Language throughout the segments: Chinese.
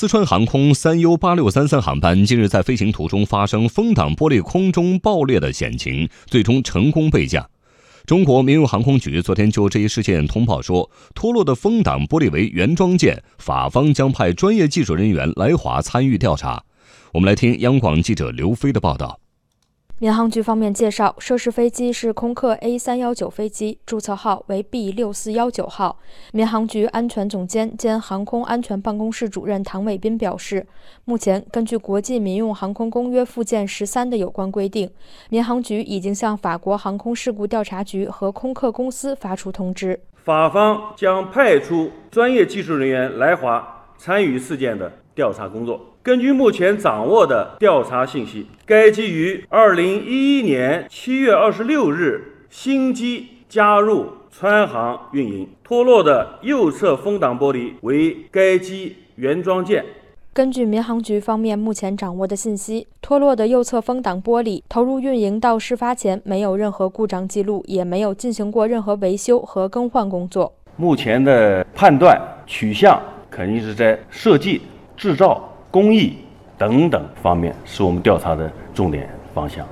四川航空三 U 八六三三航班近日在飞行途中发生风挡玻璃空中爆裂的险情，最终成功备降。中国民用航空局昨天就这一事件通报说，脱落的风挡玻璃为原装件，法方将派专业技术人员来华参与调查。我们来听央广记者刘飞的报道。民航局方面介绍，涉事飞机是空客 A 三幺九飞机，注册号为 B 六四幺九号。民航局安全总监兼航空安全办公室主任唐伟斌表示，目前根据国际民用航空公约附件十三的有关规定，民航局已经向法国航空事故调查局和空客公司发出通知，法方将派出专业技术人员来华参与事件的调查工作。根据目前掌握的调查信息，该机于二零一一年七月二十六日新机加入川航运营，脱落的右侧风挡玻璃为该机原装件。根据民航局方面目前掌握的信息，脱落的右侧风挡玻璃投入运营到事发前没有任何故障记录，也没有进行过任何维修和更换工作。目前的判断取向肯定是在设计、制造。工艺等等方面是我们调查的重点方向。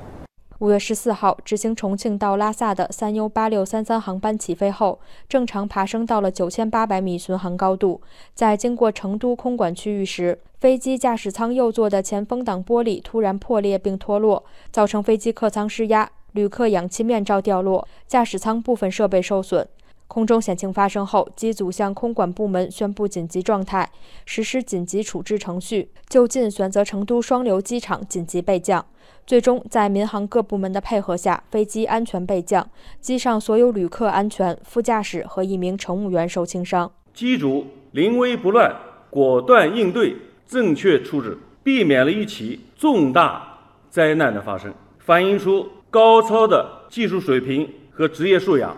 五月十四号，执行重庆到拉萨的三 U 八六三三航班起飞后，正常爬升到了九千八百米巡航高度。在经过成都空管区域时，飞机驾驶舱右座的前风挡玻璃突然破裂并脱落，造成飞机客舱失压，旅客氧气面罩掉落，驾驶舱部分设备受损。空中险情发生后，机组向空管部门宣布紧急状态，实施紧急处置程序，就近选择成都双流机场紧急备降。最终，在民航各部门的配合下，飞机安全备降，机上所有旅客安全，副驾驶和一名乘务员受轻伤。机组临危不乱，果断应对，正确处置，避免了一起重大灾难的发生，反映出高超的技术水平和职业素养。